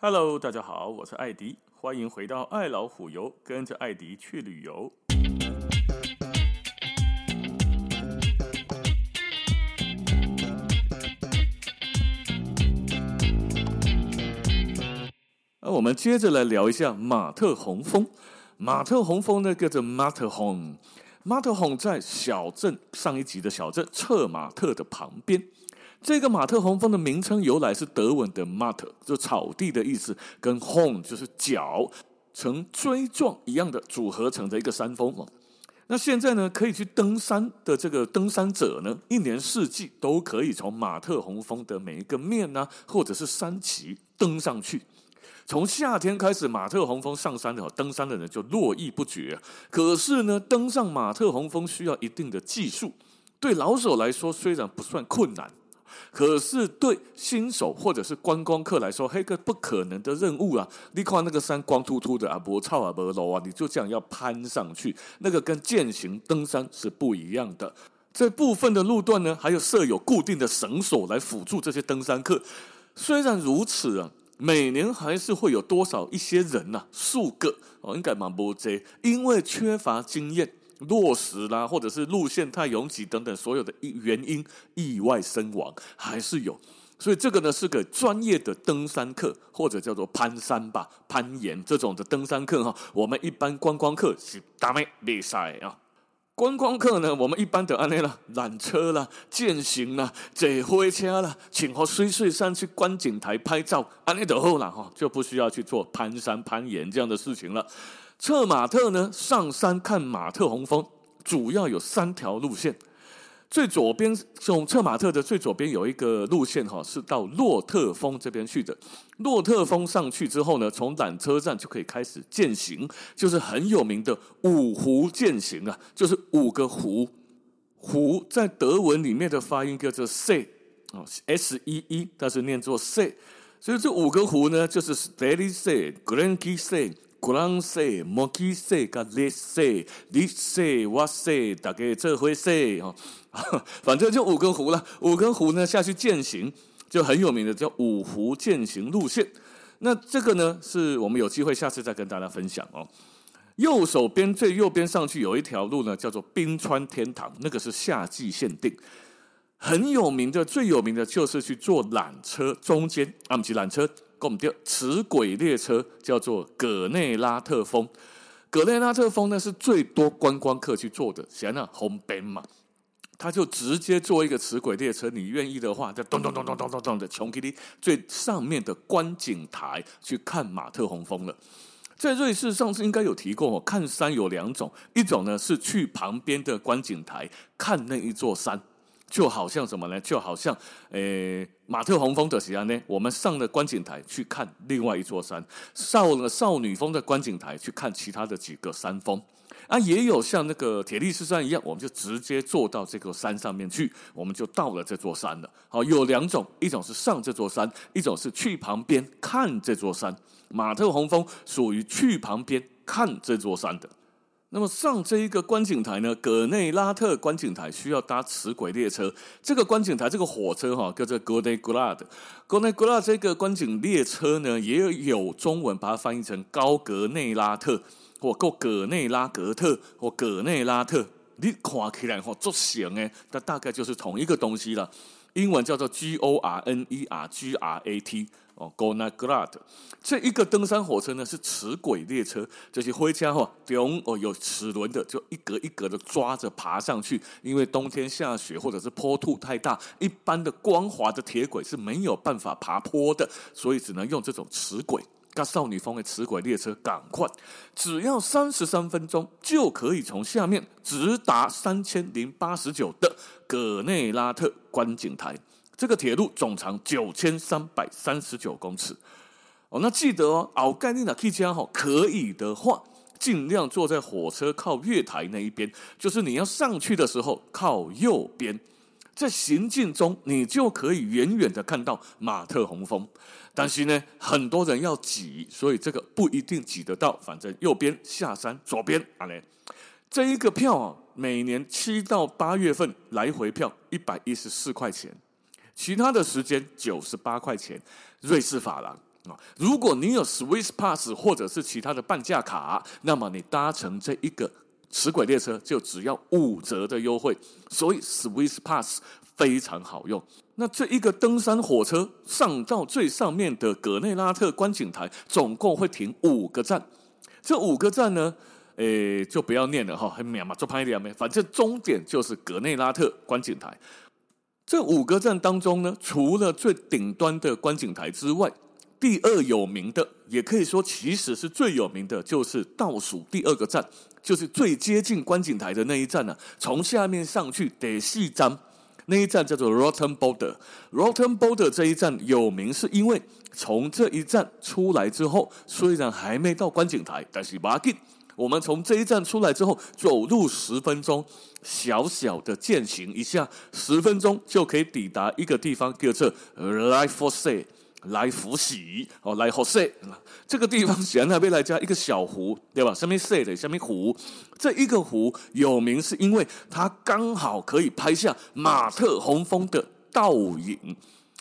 Hello，大家好，我是艾迪，欢迎回到爱老虎游，跟着艾迪去旅游。那我们接着来聊一下马特洪峰。马特洪峰呢，叫做 Matterhorn，Matterhorn 在小镇上一集的小镇策马特的旁边。这个马特洪峰的名称由来是德文的 Matte，就草地的意思，跟 Horn 就是角，呈锥状一样的组合成的一个山峰哦。那现在呢，可以去登山的这个登山者呢，一年四季都可以从马特洪峰的每一个面啊，或者是山旗登上去。从夏天开始，马特洪峰上山的登山的人就络绎不绝。可是呢，登上马特洪峰需要一定的技术，对老手来说虽然不算困难。可是对新手或者是观光客来说，黑个不可能的任务啊！你看那个山光秃秃的啊，不草啊，不路啊，你就这样要攀上去，那个跟健行登山是不一样的。这部分的路段呢，还有设有固定的绳索来辅助这些登山客。虽然如此啊，每年还是会有多少一些人呐、啊，数个哦，应该蛮多这，因为缺乏经验。落石啦，或者是路线太拥挤等等，所有的原因意外身亡还是有，所以这个呢是个专业的登山客，或者叫做攀山吧、攀岩这种的登山客哈。我们一般观光客是打咩比赛啊？观光客呢，我们一般的安内啦，缆车啦、健行啦、坐火车啦，请和水水山去观景台拍照，安内就好了哈，就不需要去做攀山、攀岩这样的事情了。策马特呢，上山看马特洪峰，主要有三条路线。最左边，从策马特的最左边有一个路线哈，是到洛特峰这边去的。洛特峰上去之后呢，从缆车站就可以开始健行，就是很有名的五湖健行啊，就是五个湖。湖在德文里面的发音叫做 See 哦，S E E，但是念作 See。所以这五个湖呢，就是 Stelly See、Glenkie See。古朗说、莫基说、噶列说、你说、我说，大概这回说哈，反正就五个湖了。五个湖呢下去践行，就很有名的叫五湖践行路线。那这个呢，是我们有机会下次再跟大家分享哦。右手边最右边上去有一条路呢，叫做冰川天堂，那个是夏季限定。很有名的，最有名的就是去坐缆车，中间啊，不是缆车。我们叫齿轨列车，叫做葛内拉特峰。葛内拉特峰呢是最多观光客去坐的，显然红边嘛，他就直接坐一个磁轨列车。你愿意的话，就咚咚咚咚咚咚咚的从基地最上面的观景台去看马特洪峰了。在瑞士上次应该有提过哦，看山有两种，一种呢是去旁边的观景台看那一座山。就好像什么呢？就好像，诶、马特洪峰的时候呢，我们上了观景台去看另外一座山；上了少女峰的观景台去看其他的几个山峰。啊，也有像那个铁力士山一样，我们就直接坐到这个山上面去，我们就到了这座山了。好，有两种，一种是上这座山，一种是去旁边看这座山。马特洪峰属于去旁边看这座山的。那么上这一个观景台呢，葛内拉特观景台需要搭磁轨列车。这个观景台，这个火车哈，叫做 g o d e g l a d。g o d e g l a d 这个观景列车呢，也有中文把它翻译成高格内拉特，或够葛内拉格特，或葛内拉特。你看起来哈，足像诶，它大概就是同一个东西了。英文叫做 G O R N E R G R A T 哦，Goner Grad 这一个登山火车呢是齿轨列车，就是回家哈，用哦有齿轮的，就一格一格的抓着爬上去。因为冬天下雪或者是坡度太大，一般的光滑的铁轨是没有办法爬坡的，所以只能用这种齿轨。那少女峰的磁轨列车赶快，只要三十三分钟就可以从下面直达三千零八十九的葛内拉特观景台。这个铁路总长九千三百三十九公尺。哦，那记得哦，奥盖尼的 K 加哈，可以的话，尽量坐在火车靠月台那一边，就是你要上去的时候靠右边。在行进中，你就可以远远的看到马特洪峰。但是呢，很多人要挤，所以这个不一定挤得到。反正右边下山，左边啊嘞，这一个票啊，每年七到八月份来回票一百一十四块钱，其他的时间九十八块钱瑞士法郎啊。如果你有 Swiss Pass 或者是其他的半价卡，那么你搭乘这一个齿轨列车就只要五折的优惠，所以 Swiss Pass 非常好用。那这一个登山火车上到最上面的葛内拉特观景台，总共会停五个站。这五个站呢，诶，就不要念了哈，很秒嘛，就拍一点没，反正终点就是葛内拉特观景台。这五个站当中呢，除了最顶端的观景台之外，第二有名的，也可以说其实是最有名的，就是倒数第二个站，就是最接近观景台的那一站呢、啊。从下面上去得四张，那一站叫做 Rotten Border。Rotten Border 这一站有名，是因为从这一站出来之后，虽然还没到观景台，但是马上我们从这一站出来之后，走路十分钟，小小的健行一下，十分钟就可以抵达一个地方，叫做 Life for Say。来福喜哦，来福塞，这个地方喜欢那边来加一个小湖，对吧？上面塞的，下面湖，这一个湖有名是因为它刚好可以拍下马特洪峰的倒影，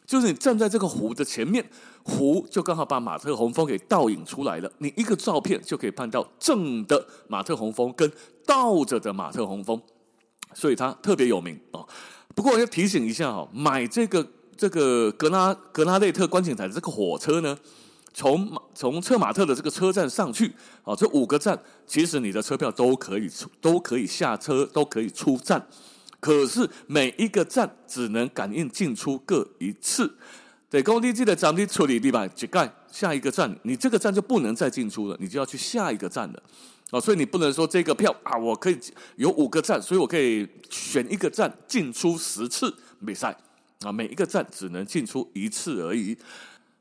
就是你站在这个湖的前面，湖就刚好把马特洪峰给倒影出来了。你一个照片就可以拍到正的马特洪峰跟倒着的马特洪峰，所以它特别有名哦。不过我要提醒一下哈，买这个。这个格拉格拉内特观景台的这个火车呢，从从策马特的这个车站上去啊，这五个站其实你的车票都可以出，都可以下车，都可以出站。可是每一个站只能感应进出各一次。对，工地记得咱们处理地板，乞丐下一个站，你这个站就不能再进出了，你就要去下一个站了。啊，所以你不能说这个票啊，我可以有五个站，所以我可以选一个站进出十次比赛。啊，每一个站只能进出一次而已。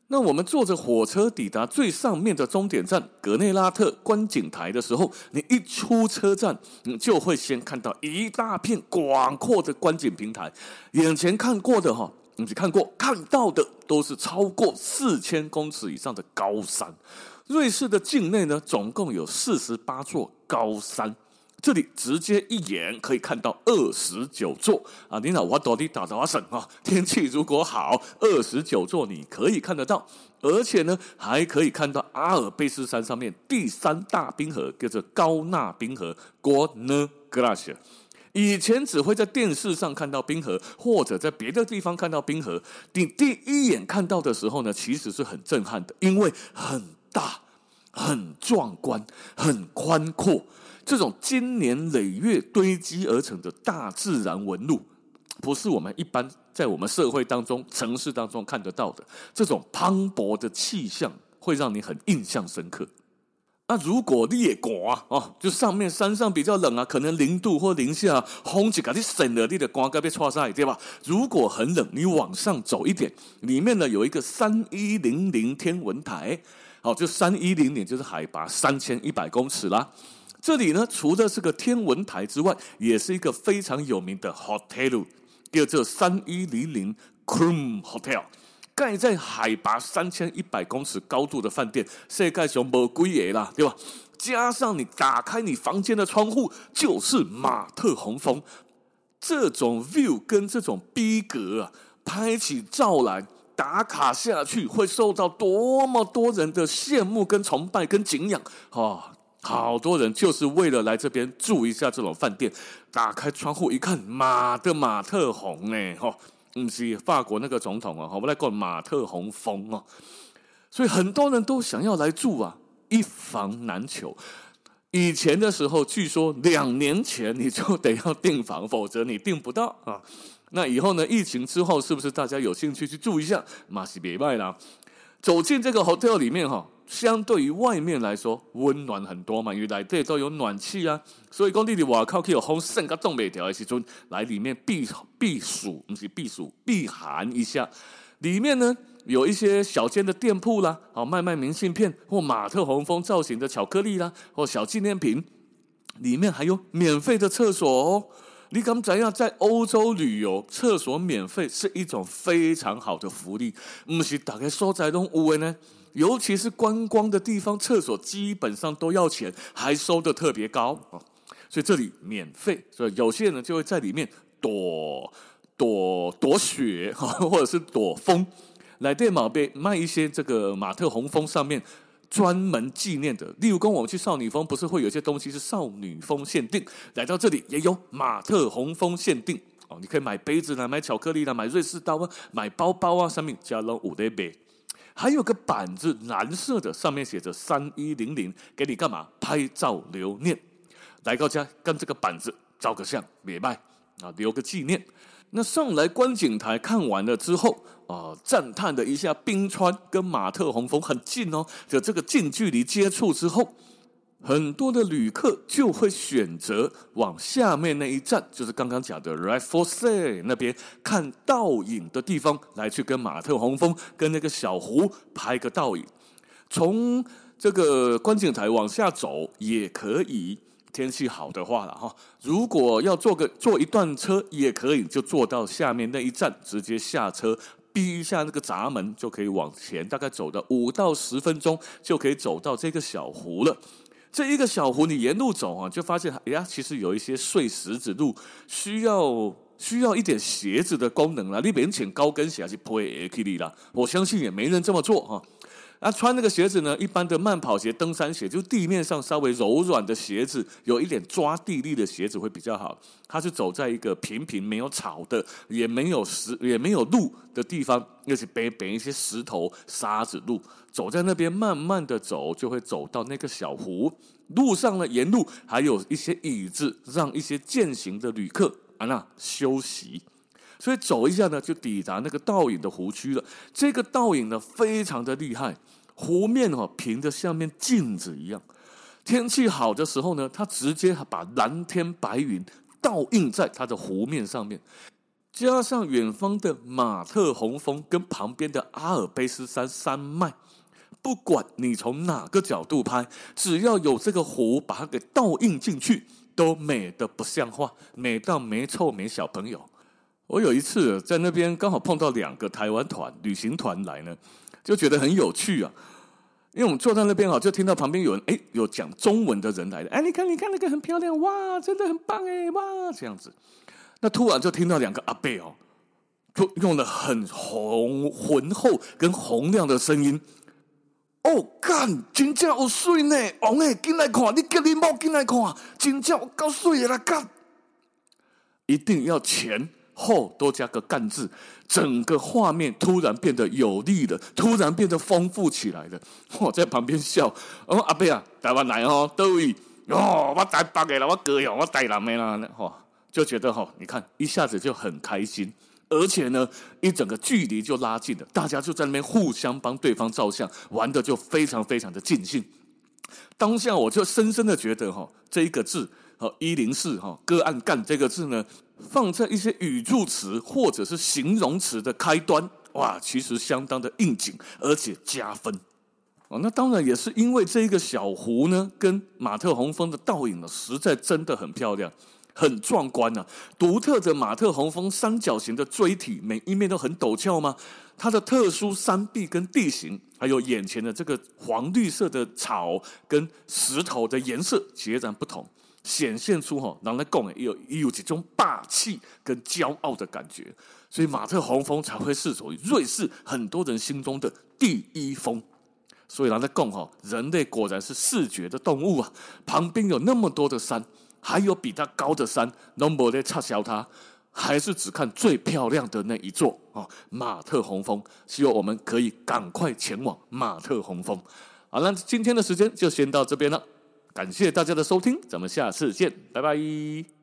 那我们坐着火车抵达最上面的终点站格内拉特观景台的时候，你一出车站，你就会先看到一大片广阔的观景平台。眼前看过的哈，你只看过看到的都是超过四千公尺以上的高山。瑞士的境内呢，总共有四十八座高山。这里直接一眼可以看到二十九座啊！你老我到底打多少省啊？天气如果好，二十九座你可以看得到，而且呢，还可以看到阿尔卑斯山上面第三大冰河，叫做高纳冰河 g o n e g l a c i e。以前只会在电视上看到冰河，或者在别的地方看到冰河。你第一眼看到的时候呢，其实是很震撼的，因为很大、很壮观、很宽阔。这种经年累月堆积而成的大自然纹路，不是我们一般在我们社会当中、城市当中看得到的。这种磅礴的气象会让你很印象深刻。那如果你也刮啊，哦，就上面山上比较冷啊，可能零度或零下，风就给你省了，你的刮该被剉赛，对吧？如果很冷，你往上走一点，里面呢有一个三一零零天文台，好，就三一零零就是海拔三千一百公尺啦。这里呢，除了是个天文台之外，也是一个非常有名的 hotel，叫做三一零零 Krumm Hotel，盖在海拔三千一百公尺高度的饭店，世界上没几个啦，对吧？加上你打开你房间的窗户，就是马特洪峰，这种 view 跟这种逼格啊，拍起照来打卡下去，会受到多么多人的羡慕、跟崇拜、跟敬仰啊！好多人就是为了来这边住一下这种饭店，打开窗户一看，马的马特洪哎，吼，嗯是法国那个总统啊，我们来过马特洪峰哦，所以很多人都想要来住啊，一房难求。以前的时候，据说两年前你就得要订房，否则你订不到啊。那以后呢？疫情之后，是不是大家有兴趣去住一下？马西别卖啦，走进这个 hotel 里面哈。相对于外面来说，温暖很多嘛，因为来这都有暖气啊，所以工地里瓦靠可以有风扇个东北调的时阵，来里面避避暑，不是避暑避寒一下。里面呢有一些小间的店铺啦，好卖卖明信片或马特洪峰造型的巧克力啦，或小纪念品。里面还有免费的厕所哦。你敢怎样在欧洲旅游，厕所免费是一种非常好的福利，不是大概所在拢有的呢？尤其是观光的地方，厕所基本上都要钱，还收得特别高啊！所以这里免费，所以有些人就会在里面躲躲躲雪，或者是躲风。来电毛被卖一些这个马特洪峰上面专门纪念的，例如跟我们去少女峰，不是会有些东西是少女峰限定，来到这里也有马特洪峰限定哦，你可以买杯子啦，买巧克力啦，买瑞士刀啊，买包包啊，上面加了五的杯。还有个板子，蓝色的，上面写着三一零零，给你干嘛？拍照留念。来到家跟这个板子照个相，别卖啊，留个纪念。那上来观景台看完了之后啊，赞叹了一下冰川跟马特洪峰很近哦，就这个近距离接触之后。很多的旅客就会选择往下面那一站，就是刚刚讲的 Raffles 那边看倒影的地方，来去跟马特洪峰跟那个小湖拍个倒影。从这个观景台往下走也可以，天气好的话了哈。如果要坐个坐一段车也可以，就坐到下面那一站，直接下车，逼一下那个闸门，就可以往前，大概走到五到十分钟，就可以走到这个小湖了。这一个小湖，你沿路走啊，就发现哎呀，其实有一些碎石子路，需要需要一点鞋子的功能了。你别请高跟鞋去不会去的，我相信也没人这么做哈。啊，那穿那个鞋子呢，一般的慢跑鞋、登山鞋，就地面上稍微柔软的鞋子，有一点抓地力的鞋子会比较好。它是走在一个平平没有草的，也没有石，也没有路的地方，又是背背一些石头、沙子路。走在那边，慢慢的走，就会走到那个小湖。路上呢，沿路还有一些椅子，让一些健行的旅客啊那休息。所以走一下呢，就抵达那个倒影的湖区了。这个倒影呢，非常的厉害，湖面哦平的像面镜子一样。天气好的时候呢，它直接把蓝天白云倒映在它的湖面上面，加上远方的马特洪峰跟旁边的阿尔卑斯山山脉。不管你从哪个角度拍，只要有这个湖把它给倒映进去，都美得不像话，美到没臭没小朋友。我有一次在那边刚好碰到两个台湾团旅行团来呢，就觉得很有趣啊。因为我们坐在那边啊，就听到旁边有人哎，有讲中文的人来了，哎，你看你看那个很漂亮哇，真的很棒哎哇，这样子。那突然就听到两个阿伯哦，就用了很红浑厚跟洪亮的声音。哦，干，真正有水呢！王诶，进来看，你叫你某进来看，真正有够水的啦！干，一定要钱后多加个干字，整个画面突然变得有力了，突然变得丰富起来了。我在旁边笑，我阿伯啊，台湾来哦，对哦，我台北的啦，我哥哟，我台南的啦，吼，就觉得吼，你看一下子就很开心。而且呢，一整个距离就拉近了，大家就在那边互相帮对方照相，玩的就非常非常的尽兴。当下我就深深的觉得哈，这一个字，哈一零四哈个案干这个字呢，放在一些语助词或者是形容词的开端，哇，其实相当的应景，而且加分。哦，那当然也是因为这一个小湖呢，跟马特洪峰的倒影呢，实在真的很漂亮。很壮观啊！独特的马特洪峰三角形的锥体，每一面都很陡峭吗？它的特殊山壁跟地形，还有眼前的这个黄绿色的草跟石头的颜色截然不同，显现出哈，让人讲有有几种霸气跟骄傲的感觉。所以马特洪峰才会是属于瑞士很多人心中的第一峰。所以让人讲哈，人类果然是视觉的动物啊！旁边有那么多的山。还有比它高的山，能不能撤销它？还是只看最漂亮的那一座啊？马特洪峰，希望我们可以赶快前往马特洪峰。好了，今天的时间就先到这边了，感谢大家的收听，咱们下次见，拜拜。